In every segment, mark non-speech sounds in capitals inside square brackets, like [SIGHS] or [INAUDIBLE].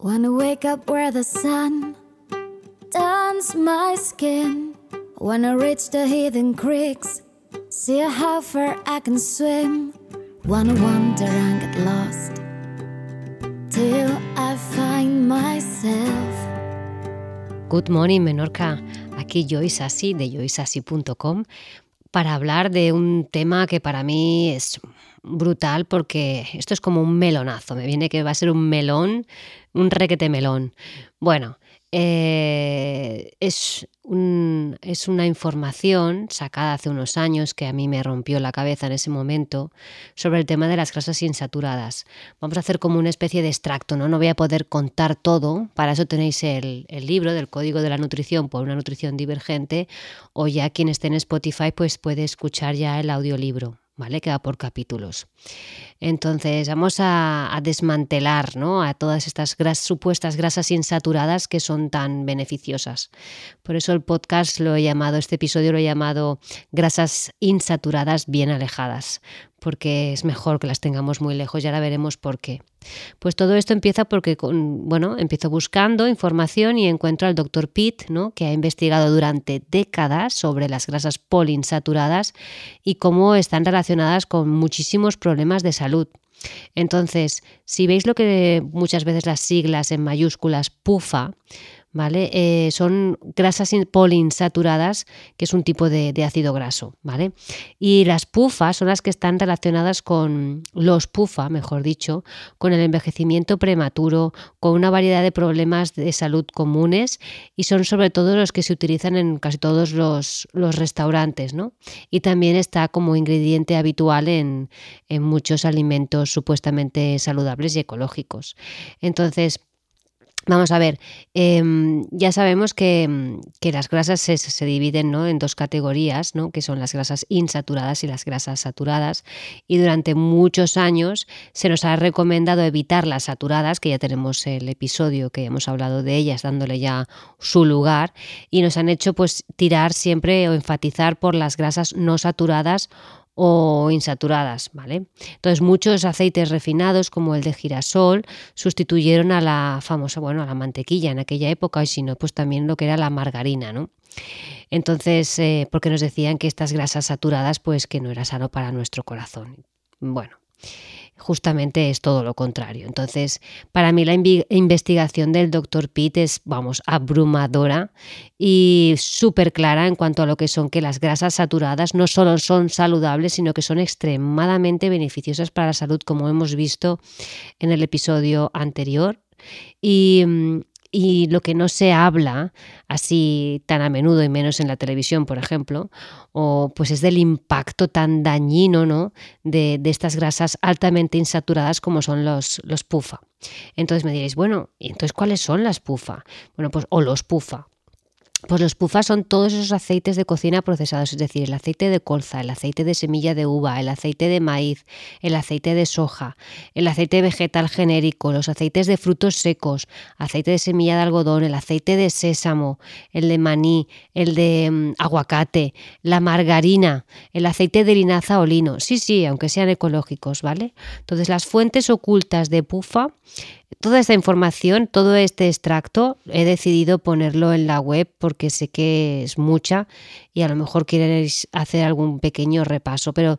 Wanna wake up where the sun turns my skin. Wanna reach the hidden creeks, see how far I can swim. Wanna wander and get lost till I find myself. Good morning, Menorca. Aquí Joyce Assi de joyceassi.com para hablar de un tema que para mí es brutal porque esto es como un melonazo. Me viene que va a ser un melón, un requete melón. Bueno, eh, es, es una información sacada hace unos años que a mí me rompió la cabeza en ese momento sobre el tema de las grasas insaturadas. Vamos a hacer como una especie de extracto, ¿no? No voy a poder contar todo, para eso tenéis el, el libro del Código de la Nutrición por una nutrición divergente o ya quien esté en Spotify pues puede escuchar ya el audiolibro. ¿Vale? Que va por capítulos. Entonces, vamos a, desmantelar ¿no? a todas estas supuestas grasas insaturadas que son tan beneficiosas. Por eso el podcast lo he llamado, este episodio lo he llamado Grasas insaturadas bien alejadas, porque es mejor que las tengamos muy lejos y ahora veremos por qué. Pues todo esto empieza porque, bueno, empiezo buscando información y encuentro al doctor Pitt, ¿no? que ha investigado durante décadas sobre las grasas poliinsaturadas y cómo están relacionadas con muchísimos problemas de salud. Entonces, si veis lo que muchas veces las siglas en mayúsculas PUFA, ¿vale? Eh, son grasas poliinsaturadas, que es un tipo de, ácido graso, ¿vale? Y las PUFA son las que están relacionadas con los PUFA, mejor dicho, con el envejecimiento prematuro, con una variedad de problemas de salud comunes y son sobre todo los que se utilizan en casi todos los, restaurantes, ¿no? Y también está como ingrediente habitual en, en muchos alimentos supuestamente saludables y ecológicos. Entonces, Vamos a ver, em, ya sabemos que, las grasas se, dividen en dos categorías, ¿no? que son las grasas insaturadas y las grasas saturadas. Y durante muchos años se nos ha recomendado evitar las saturadas, que ya tenemos el episodio que hemos hablado de ellas, dándole ya su lugar, y nos han hecho pues tirar siempre o enfatizar por las grasas no saturadas o insaturadas, ¿vale? Entonces muchos aceites refinados como el de girasol sustituyeron a la famosa, bueno, a la mantequilla en aquella época y si no, pues también lo que era la margarina, ¿no? Entonces, eh, porque nos decían que estas grasas saturadas, pues que no era sano para nuestro corazón. Bueno, justamente es todo lo contrario. Entonces, para mí la investigación del doctor Pitt es, vamos, abrumadora y súper clara en cuanto a lo que son que las grasas saturadas no solo son saludables, sino que son extremadamente beneficiosas para la salud, como hemos visto en el episodio anterior. Y, mm, y lo que no se habla así tan a menudo y menos en la televisión, por ejemplo, o pues es del impacto tan dañino ¿no? de, estas grasas altamente insaturadas como son los, los PUFA. Entonces me diréis, bueno, ¿y entonces cuáles son las PUFA? Bueno, pues o los PUFA. Pues los pufas son todos esos aceites de cocina procesados, es decir, el aceite de colza, el aceite de semilla de uva, el aceite de maíz, el aceite de soja, el aceite vegetal genérico, los aceites de frutos secos, aceite de semilla de algodón, el aceite de sésamo, el de maní, el de mm, aguacate, la margarina, el aceite de linaza o lino. Sí, sí, aunque sean ecológicos, ¿vale? Entonces las fuentes ocultas de pufa Toda esta información, todo este extracto, he decidido ponerlo en la web porque sé que es mucha y a lo mejor queréis hacer algún pequeño repaso. Pero,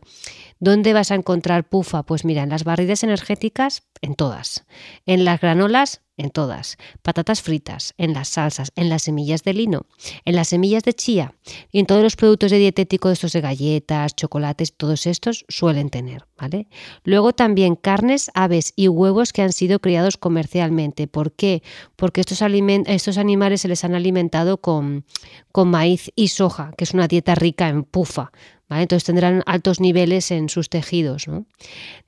¿dónde vas a encontrar pufa? Pues mira, en las barridas energéticas, en todas. En las granolas, en todas. Patatas fritas, en las salsas, en las semillas de lino, en las semillas de chía y en todos los productos de dietético, estos de galletas, chocolates, todos estos suelen tener, ¿vale? Luego también carnes, aves y huevos que han sido criados comercialmente. ¿Por qué? Porque estos, estos animales se les han alimentado con, con maíz y soja, que es una dieta rica en pufa, entonces tendrán altos niveles en sus tejidos.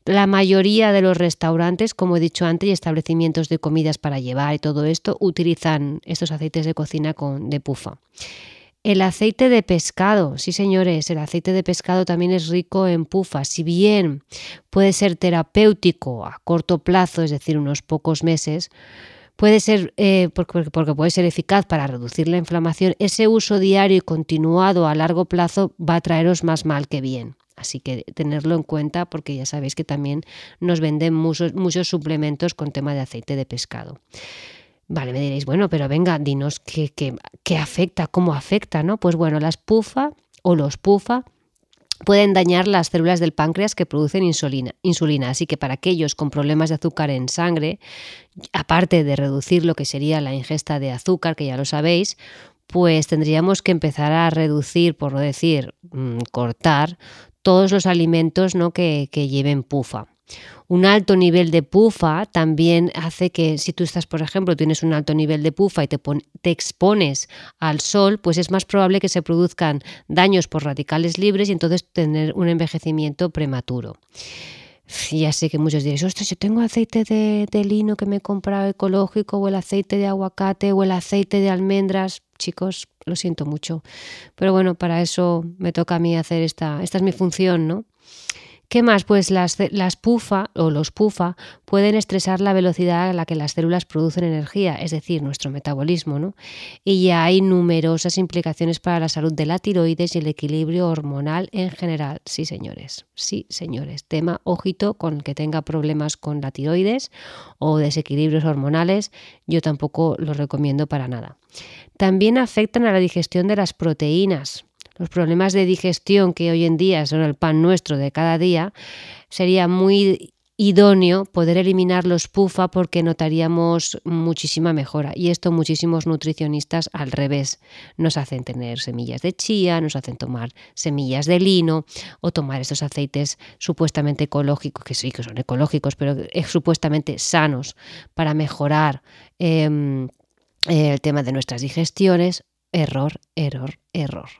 La mayoría de los restaurantes, como he dicho antes, y establecimientos de comidas para llevar y todo esto, utilizan estos aceites de cocina con, de pufa. El aceite de pescado, sí señores, el aceite de pescado también es rico en pufa. Si bien puede ser terapéutico a corto plazo, es decir, unos pocos meses, puede ser, eh, porque, puede ser eficaz para reducir la inflamación, ese uso diario y continuado a largo plazo va a traeros más mal que bien. Así que tenerlo en cuenta porque ya sabéis que también nos venden muchos, muchos suplementos con tema de aceite de pescado. Vale, me diréis, bueno, pero venga, dinos qué, qué, afecta, cómo afecta, ¿no? Pues bueno, las PUFA o los PUFA pueden dañar las células del páncreas que producen insulina, insulina. Así que para aquellos con problemas de azúcar en sangre, aparte de reducir lo que sería la ingesta de azúcar, que ya lo sabéis, pues tendríamos que empezar a reducir, por no decir mm, cortar, todos los alimentos ¿no? que, que lleven pufa. Un alto nivel de pufa también hace que si tú estás, por ejemplo, tienes un alto nivel de pufa y te, expones al sol, pues es más probable que se produzcan daños por radicales libres y entonces tener un envejecimiento prematuro. Ya sé que muchos diréis, ostras, yo tengo aceite de, de lino que me he comprado ecológico, o el aceite de aguacate, o el aceite de almendras. Chicos, lo siento mucho. Pero bueno, para eso me toca a mí hacer esta, esta es mi función, ¿no? ¿Qué más? Pues las, las PUFA o los PUFA pueden estresar la velocidad a la que las células producen energía, es decir, nuestro metabolismo, ¿no? Y ya hay numerosas implicaciones para la salud de la tiroides y el equilibrio hormonal en general. Sí, señores, sí, señores. Tema ojito con que tenga problemas con la tiroides o desequilibrios hormonales, yo tampoco lo recomiendo para nada. También afectan a la digestión de las proteínas los problemas de digestión que hoy en día son el pan nuestro de cada día, sería muy idóneo poder eliminar los PUFA porque notaríamos muchísima mejora. Y esto muchísimos nutricionistas al revés. Nos hacen tener semillas de chía, nos hacen tomar semillas de lino o tomar estos aceites supuestamente ecológicos, que sí que son ecológicos, pero supuestamente sanos para mejorar em, el tema de nuestras digestiones. Error, error, error.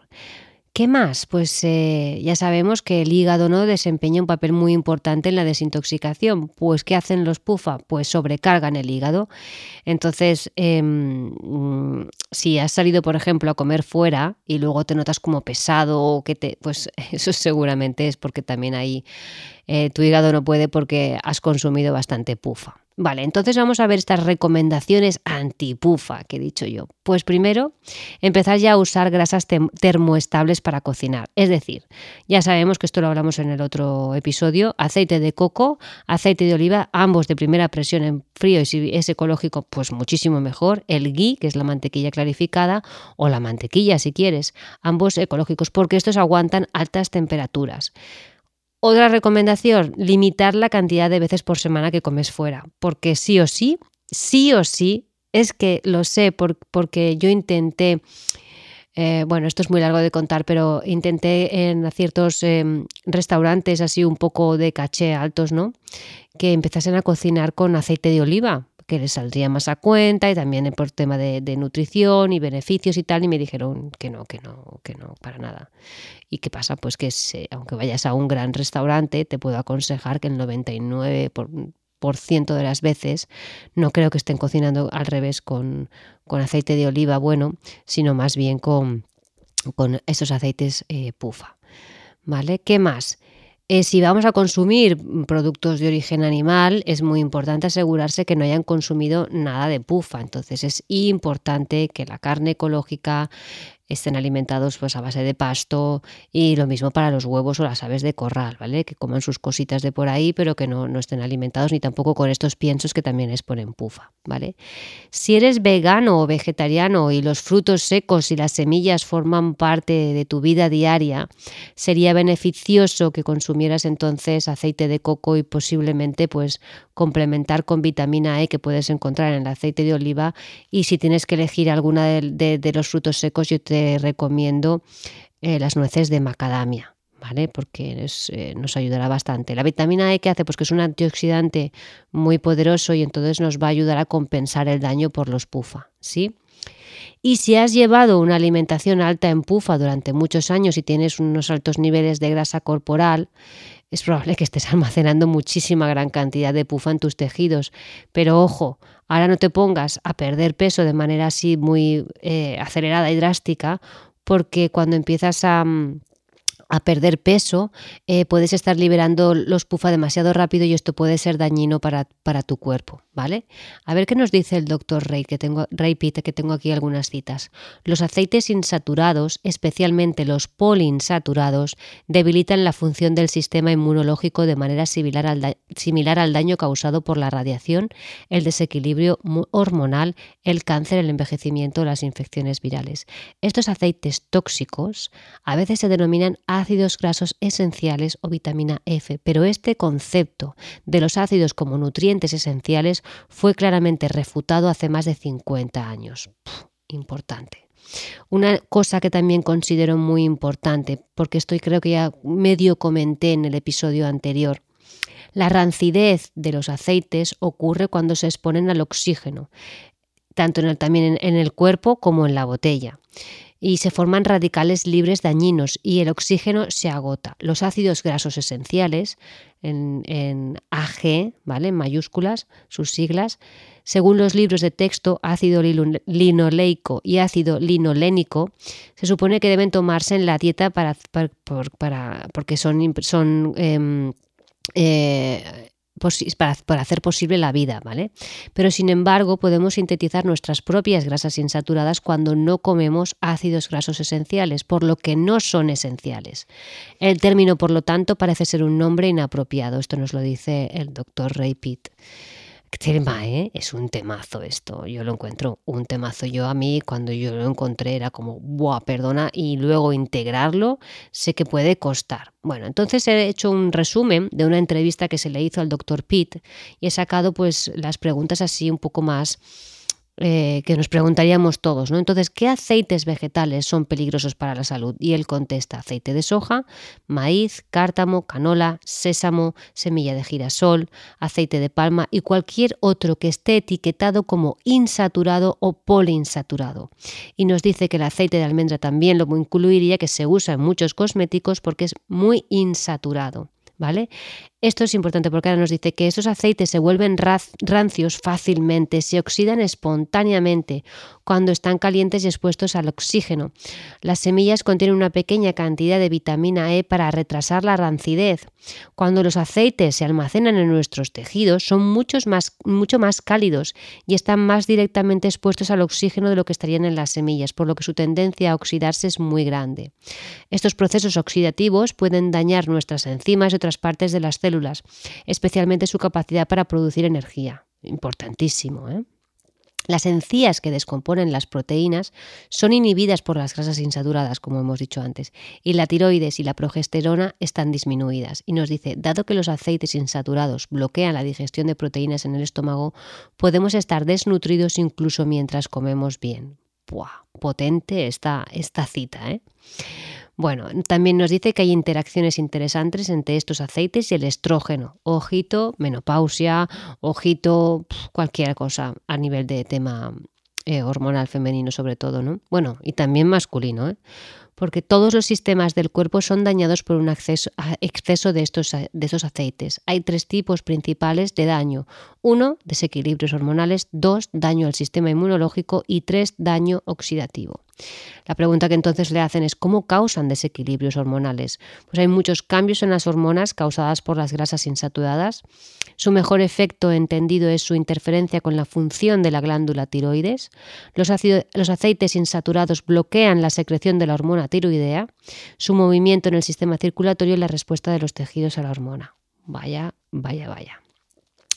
¿Qué más? Pues eh, ya sabemos que el hígado no desempeña un papel muy importante en la desintoxicación. Pues ¿qué hacen los PUFA? Pues sobrecargan el hígado. Entonces, em, mm, si has salido, por ejemplo, a comer fuera y luego te notas como pesado o que te, pues [LAUGHS] eso seguramente es porque también ahí eh, tu hígado no puede porque has consumido bastante PUFA. Vale, entonces vamos a ver estas recomendaciones antipufa que he dicho yo. Pues primero, empezar ya a usar grasas termoestables para cocinar. Es decir, ya sabemos que esto lo hablamos en el otro episodio, aceite de coco, aceite de oliva, ambos de primera presión en frío y si es ecológico, pues muchísimo mejor. El ghee, que es la mantequilla clarificada, o la mantequilla si quieres, ambos ecológicos, porque estos aguantan altas temperaturas. Otra recomendación, limitar la cantidad de veces por semana que comes fuera, porque sí o sí, sí o sí, es que lo sé porque yo intenté, eh, bueno, esto es muy largo de contar, pero intenté en ciertos em, restaurantes así un poco de caché altos, ¿no? Que empezasen a cocinar con aceite de oliva, que les saldría más a cuenta y también por tema de, nutrición y beneficios y tal, y me dijeron que no, que no, que no, para nada. ¿Y qué pasa? Pues que aunque vayas a un gran restaurante, te puedo aconsejar que el 99% por, ciento de las veces no creo que estén cocinando al revés con, con aceite de oliva bueno, sino más bien con, con esos aceites eh, pufa. ¿Vale? ¿Qué más? Eh, si vamos a consumir productos de origen animal, es muy importante asegurarse que no hayan consumido nada de pufa. Entonces es importante que la carne ecológica estén alimentados pues a base de pasto y lo mismo para los huevos o las aves de corral, ¿vale? Que coman sus cositas de por ahí, pero que no, no estén alimentados ni tampoco con estos piensos que también les ponen pufa, ¿vale? Si eres vegano o vegetariano y los frutos secos y las semillas forman parte de tu vida diaria, sería beneficioso que consumieras entonces aceite de coco y posiblemente pues complementar con vitamina E que puedes encontrar en el aceite de oliva y si tienes que elegir alguna de, de los frutos secos yo te recomiendo eh, las nueces de macadamia. ¿Vale? Porque eh, nos ayudará bastante. La vitamina E que hace, pues que es un antioxidante muy poderoso y entonces nos va a ayudar a compensar el daño por los pufa, ¿sí? Y si has llevado una alimentación alta en pufa durante muchos años y tienes unos altos niveles de grasa corporal, es probable que estés [LAUGHS] almacenando muchísima gran cantidad de pufa en tus tejidos. Pero ojo, ahora no te pongas a perder peso de manera así muy eh, acelerada y drástica, porque cuando empiezas a, a perder peso, eh, puedes estar liberando los pufa demasiado rápido y esto puede ser dañino para, para, tu cuerpo, ¿vale? A ver qué nos dice el doctor Ray, que tengo, Ray que tengo aquí algunas citas. Los aceites insaturados, especialmente los poliinsaturados, debilitan la función del sistema inmunológico de manera similar al, similar al daño causado por la radiación, el desequilibrio hormonal, el cáncer, el envejecimiento las infecciones virales. Estos aceites tóxicos a veces se denominan ácidos grasos esenciales o vitamina F, pero este concepto de los ácidos como nutrientes esenciales fue claramente refutado hace más de 50 años. importante. Una cosa que también considero muy importante, porque estoy creo que ya medio comenté en el episodio anterior, la rancidez de los aceites ocurre cuando se exponen al oxígeno, tanto en el, también en el cuerpo como en la botella y se forman radicales libres dañinos y el oxígeno se agota. Los ácidos grasos esenciales, en, AG, ¿vale? en mayúsculas, sus siglas, según los libros de texto, ácido linoleico y ácido linolénico, se supone que deben tomarse en la dieta para, para, porque son, son em, eh, para, hacer posible la vida, ¿vale? Pero sin embargo, podemos sintetizar nuestras propias grasas insaturadas cuando no comemos ácidos grasos esenciales, por lo que no son esenciales. El término, por lo tanto, parece ser un nombre inapropiado. Esto nos lo dice el doctor Ray Pitt tema, ¿eh? Es un temazo esto. Yo lo encuentro un temazo. Yo a mí, cuando yo lo encontré, era como, ¡buah, perdona! Y luego integrarlo, sé que puede costar. Bueno, entonces he hecho un resumen de una entrevista que se le hizo al doctor Pitt y he sacado pues las preguntas así un poco más eh, que nos preguntaríamos todos, ¿no? Entonces, ¿qué aceites vegetales son peligrosos para la salud? Y él contesta, aceite de soja, maíz, cártamo, canola, sésamo, semilla de girasol, aceite de palma y cualquier otro que esté etiquetado como insaturado o poliinsaturado. Y nos dice que el aceite de almendra también lo incluiría, que se usa en muchos cosméticos porque es muy insaturado. ¿Vale? Esto es importante porque ahora nos dice que estos aceites se vuelven rancios fácilmente, se oxidan espontáneamente cuando están calientes y expuestos al oxígeno. Las semillas contienen una pequeña cantidad de vitamina E para retrasar la rancidez. Cuando los aceites se almacenan en nuestros tejidos son muchos más, mucho más cálidos y están más directamente expuestos al oxígeno de lo que estarían en las semillas, por lo que su tendencia a oxidarse es muy grande. Estos procesos oxidativos pueden dañar nuestras enzimas y otras partes de las células especialmente su capacidad para producir energía. Importantísimo. ¿eh? Las encías que descomponen las proteínas son inhibidas por las grasas insaturadas, como hemos dicho antes, y la tiroides y la progesterona están disminuidas. Y nos dice, dado que los aceites insaturados bloquean la digestión de proteínas en el estómago, podemos estar desnutridos incluso mientras comemos bien. ¡Buah! Potente esta, esta cita, ¿eh? Bueno, también nos dice que hay interacciones interesantes entre estos aceites y el estrógeno. Ojito, menopausia, ojito, cualquier cosa a nivel de tema eh, hormonal femenino sobre todo, ¿no? Bueno, y también masculino, ¿eh? porque todos los sistemas del cuerpo son dañados por un exceso de estos, de esos aceites. Hay tres tipos principales de daño. Uno, desequilibrios hormonales. Dos, daño al sistema inmunológico. Y tres, daño oxidativo. La pregunta que entonces le hacen es ¿cómo causan desequilibrios hormonales? Pues hay muchos cambios en las hormonas causadas por las grasas insaturadas. Su mejor efecto entendido es su interferencia con la función de la glándula tiroides. Los, los aceites insaturados bloquean la secreción de la hormona tiroidea. Su movimiento en el sistema circulatorio y la respuesta de los tejidos a la hormona. Vaya, vaya, vaya.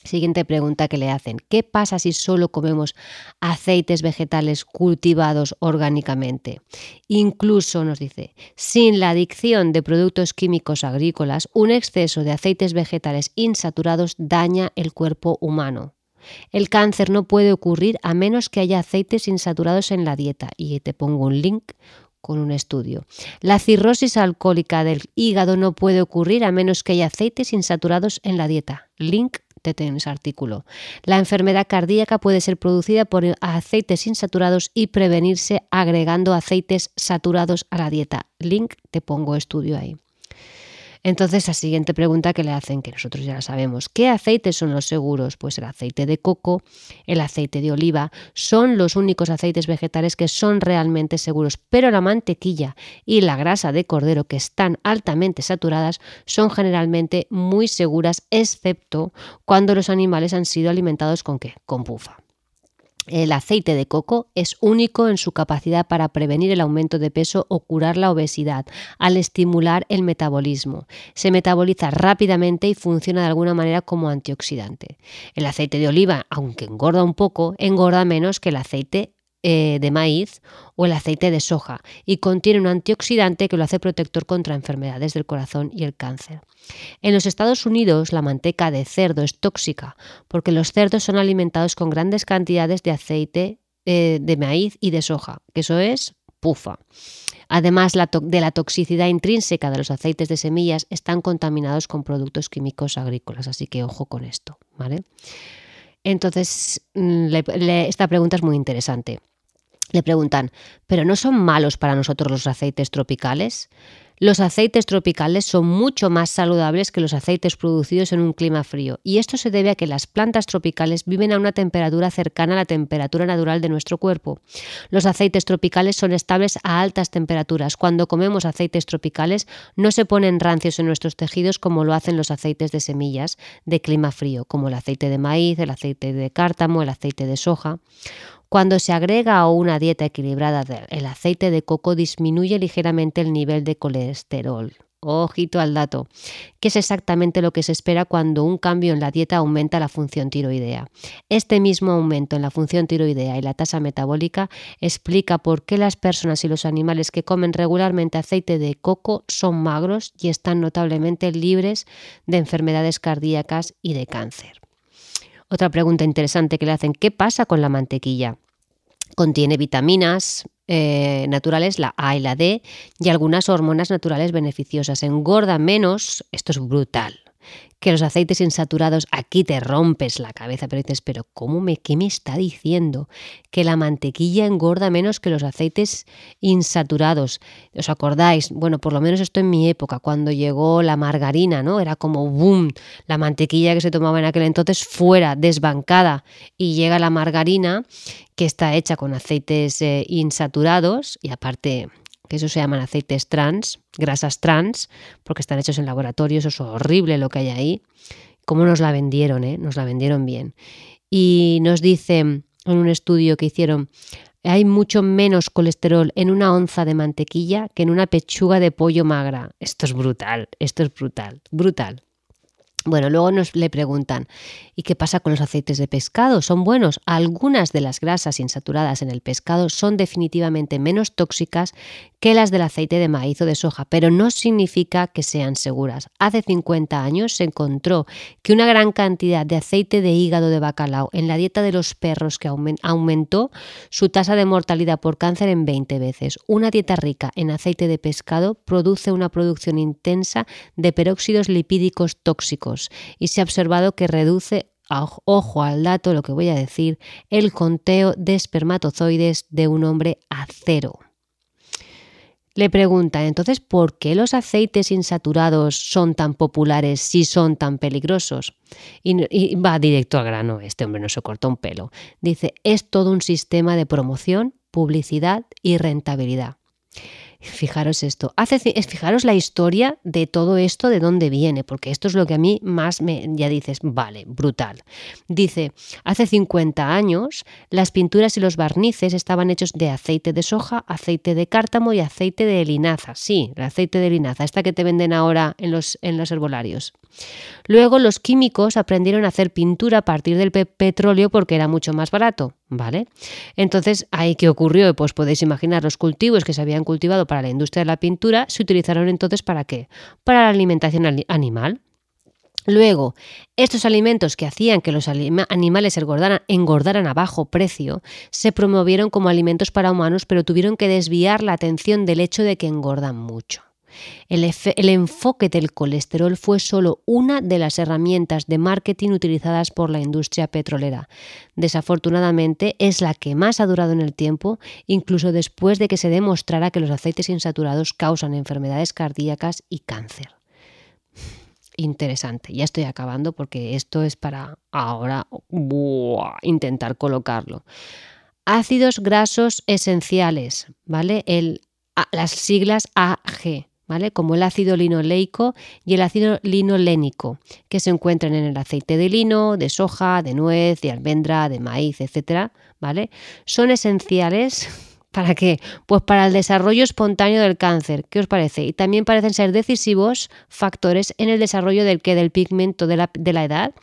Siguiente pregunta que le hacen. ¿Qué pasa si solo comemos aceites vegetales cultivados orgánicamente? Incluso, nos dice, sin la adicción de productos químicos agrícolas, un exceso de aceites vegetales insaturados daña el cuerpo humano. El cáncer no puede ocurrir a menos que haya aceites insaturados en la dieta. Y te pongo un link con un estudio. La cirrosis alcohólica del hígado no puede ocurrir a menos que haya aceites insaturados en la dieta. Link en artículo. La enfermedad cardíaca puede ser producida por aceites insaturados y prevenirse agregando aceites saturados a la dieta. Link, te pongo estudio ahí. Entonces, la siguiente pregunta que le hacen, que nosotros ya la sabemos, ¿qué aceites son los seguros? Pues el aceite de coco, el aceite de oliva, son los únicos aceites vegetales que son realmente seguros, pero la mantequilla y la grasa de cordero, que están altamente saturadas, son generalmente muy seguras, excepto cuando los animales han sido alimentados con qué? Con pufa. El aceite de coco es único en su capacidad para prevenir el aumento de peso o curar la obesidad al estimular el metabolismo. Se metaboliza rápidamente y funciona de alguna manera como antioxidante. El aceite de oliva, aunque engorda un poco, engorda menos que el aceite eh, de maíz o el aceite de soja y contiene un antioxidante que lo hace protector contra enfermedades del corazón y el cáncer. En los Estados Unidos la manteca de cerdo es tóxica porque los cerdos son alimentados con grandes cantidades de aceite eh, de maíz y de soja, que eso es pufa. Además de la toxicidad intrínseca de los aceites de semillas, están contaminados con productos químicos agrícolas, así que ojo con esto, ¿vale? Entonces, mm, esta pregunta es muy interesante. Le preguntan, ¿pero no son malos para nosotros los aceites tropicales? Los aceites tropicales son mucho más saludables que los aceites producidos en un clima frío y esto se debe a que las plantas tropicales viven a una temperatura cercana a la temperatura natural de nuestro cuerpo. Los aceites tropicales son estables a altas temperaturas. Cuando comemos aceites tropicales no se ponen rancios en nuestros tejidos como lo hacen los aceites de semillas de clima frío, como el aceite de maíz, el aceite de cártamo, el aceite de soja. Cuando se agrega a una dieta equilibrada el aceite de coco disminuye ligeramente el nivel de colesterol. Ojito al dato, que es exactamente lo que se espera cuando un cambio en la dieta aumenta la función tiroidea. Este mismo aumento en la función tiroidea y la tasa metabólica explica por qué las personas y los animales que comen regularmente aceite de coco son magros y están notablemente libres de enfermedades cardíacas y de cáncer. Otra pregunta interesante que le hacen, ¿qué pasa con la mantequilla? Contiene vitaminas eh, naturales, la A y la D, y algunas hormonas naturales beneficiosas. Engorda menos, esto es brutal, que los aceites insaturados, aquí te rompes la cabeza, pero dices, pero ¿cómo me, qué me está diciendo? Que la mantequilla engorda menos que los aceites insaturados. ¿Os acordáis? Bueno, por lo menos esto en mi época, cuando llegó la margarina, ¿no? Era como boom, la mantequilla que se tomaba en aquel entonces fuera, desbancada, y llega la margarina que está hecha con aceites eh, insaturados y aparte que eso se llaman aceites trans, grasas trans, porque están hechos en laboratorio, eso es horrible lo que hay ahí. ¿Cómo nos la vendieron? Eh? Nos la vendieron bien. Y nos dicen en un estudio que hicieron, hay mucho menos colesterol en una onza de mantequilla que en una pechuga de pollo magra. Esto es brutal, esto es brutal, brutal. Bueno, luego nos le preguntan, ¿y qué pasa con los aceites de pescado? ¿Son buenos? Algunas de las grasas insaturadas en el pescado son definitivamente menos tóxicas que las del aceite de maíz o de soja, pero no significa que sean seguras. Hace 50 años se encontró que una gran cantidad de aceite de hígado de bacalao en la dieta de los perros que aumentó su tasa de mortalidad por cáncer en 20 veces. Una dieta rica en aceite de pescado produce una producción intensa de peróxidos lipídicos tóxicos y se ha observado que reduce ojo al dato, lo que voy a decir, el conteo de espermatozoides de un hombre a cero. Le pregunta entonces, ¿por qué los aceites insaturados son tan populares si son tan peligrosos? Y, va directo al grano, este hombre no se cortó un pelo. Dice, es todo un sistema de promoción, publicidad y rentabilidad. Fijaros esto, fijaros la historia de todo esto, de dónde viene, porque esto es lo que a mí más me, ya dices, vale, brutal. Dice, hace 50 años las pinturas y los barnices estaban hechos de aceite de soja, aceite de cártamo y aceite de linaza. Sí, el aceite de linaza, esta que te venden ahora en los, en los herbolarios. Luego los químicos aprendieron a hacer pintura a partir del petróleo porque era mucho más barato, ¿vale? Entonces, ¿ahí qué ocurrió? Pues podéis imaginar los cultivos que se habían cultivado para la industria de la pintura se utilizaron entonces para qué? Para la alimentación animal. Luego, estos alimentos que hacían que los animales engordaran, a bajo precio se promovieron como alimentos para humanos, pero tuvieron que desviar la atención del hecho de que engordan mucho. El, enfoque del colesterol fue solo una de las herramientas de marketing utilizadas por la industria petrolera. Desafortunadamente es la que más ha durado en el tiempo, incluso después de que se demostrara que los aceites insaturados causan enfermedades cardíacas y cáncer. [SIGHS] interesante. Ya estoy acabando porque esto es para ahora intentar colocarlo. Ácidos grasos esenciales, ¿vale? El, las siglas AG. ¿Vale? como el ácido linoleico y el ácido linolénico, que se encuentran en el aceite de lino, de soja, de nuez, de almendra, de maíz, etc. ¿vale? Son esenciales [LAUGHS] ¿Para qué? Pues para el desarrollo espontáneo del cáncer. ¿Qué os parece? Y también parecen ser decisivos factores en el desarrollo del que del pigmento de la, de la edad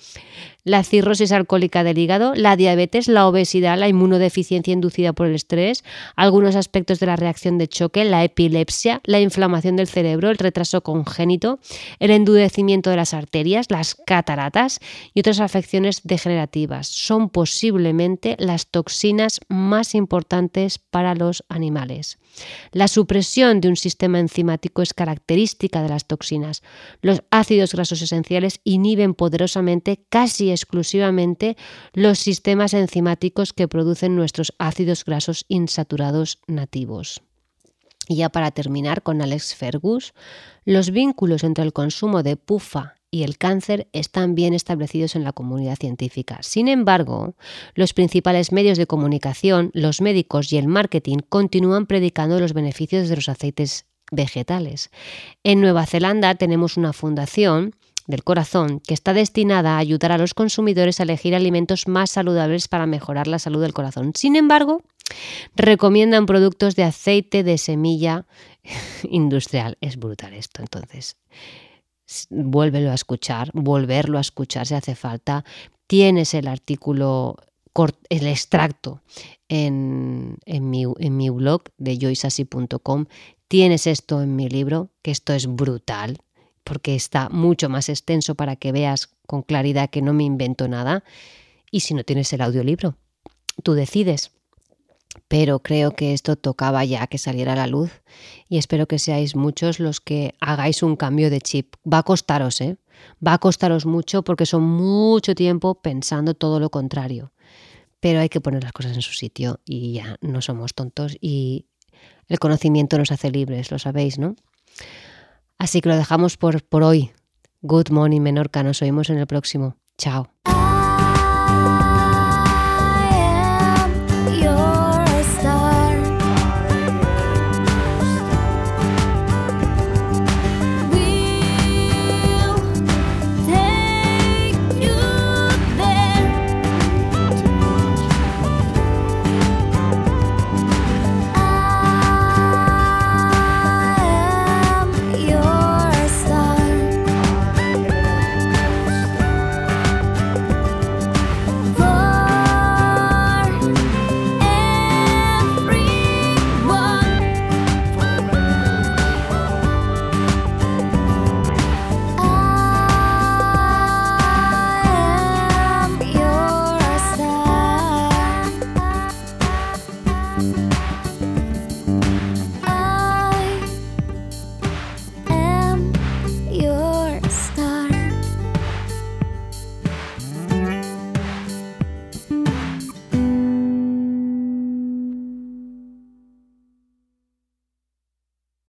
la cirrosis alcohólica del hígado, la diabetes, la obesidad, la inmunodeficiencia inducida por el estrés, algunos aspectos de la reacción de choque, la epilepsia, la inflamación del cerebro, el retraso congénito, el endudecimiento de las arterias, las cataratas y otras afecciones degenerativas. Son posiblemente las toxinas más importantes para los animales. La supresión de un sistema enzimático es característica de las toxinas. Los ácidos grasos esenciales inhiben poderosamente casi exclusivamente los sistemas enzimáticos que producen nuestros ácidos grasos insaturados nativos. Y ya para terminar con Alex Fergus, los vínculos entre el consumo de pufa y el cáncer están bien establecidos en la comunidad científica. Sin embargo, los principales medios de comunicación, los médicos y el marketing continúan predicando los beneficios de los aceites vegetales. En Nueva Zelanda tenemos una fundación del corazón que está destinada a ayudar a los consumidores a elegir alimentos más saludables para mejorar la salud del corazón. Sin embargo, recomiendan productos de aceite de semilla [LAUGHS] industrial. Es brutal esto, entonces. Vuélvelo a escuchar, volverlo a escuchar si hace falta. Tienes el artículo, el extracto en, mi, en mi blog de joysasi.com. Tienes esto en mi libro, que esto es brutal porque está mucho más extenso para que veas con claridad que no me invento nada. Y si no tienes el audiolibro, tú decides. Pero creo que esto tocaba ya que saliera a la luz y espero que seáis muchos los que hagáis un cambio de chip. Va a costaros, ¿eh? Va a costaros mucho porque son mucho tiempo pensando todo lo contrario. Pero hay que poner las cosas en su sitio y ya no somos tontos y el conocimiento nos hace libres, lo sabéis, ¿no? Así que lo dejamos por, por hoy. Good morning, Menorca. Nos oímos en el próximo. Chao.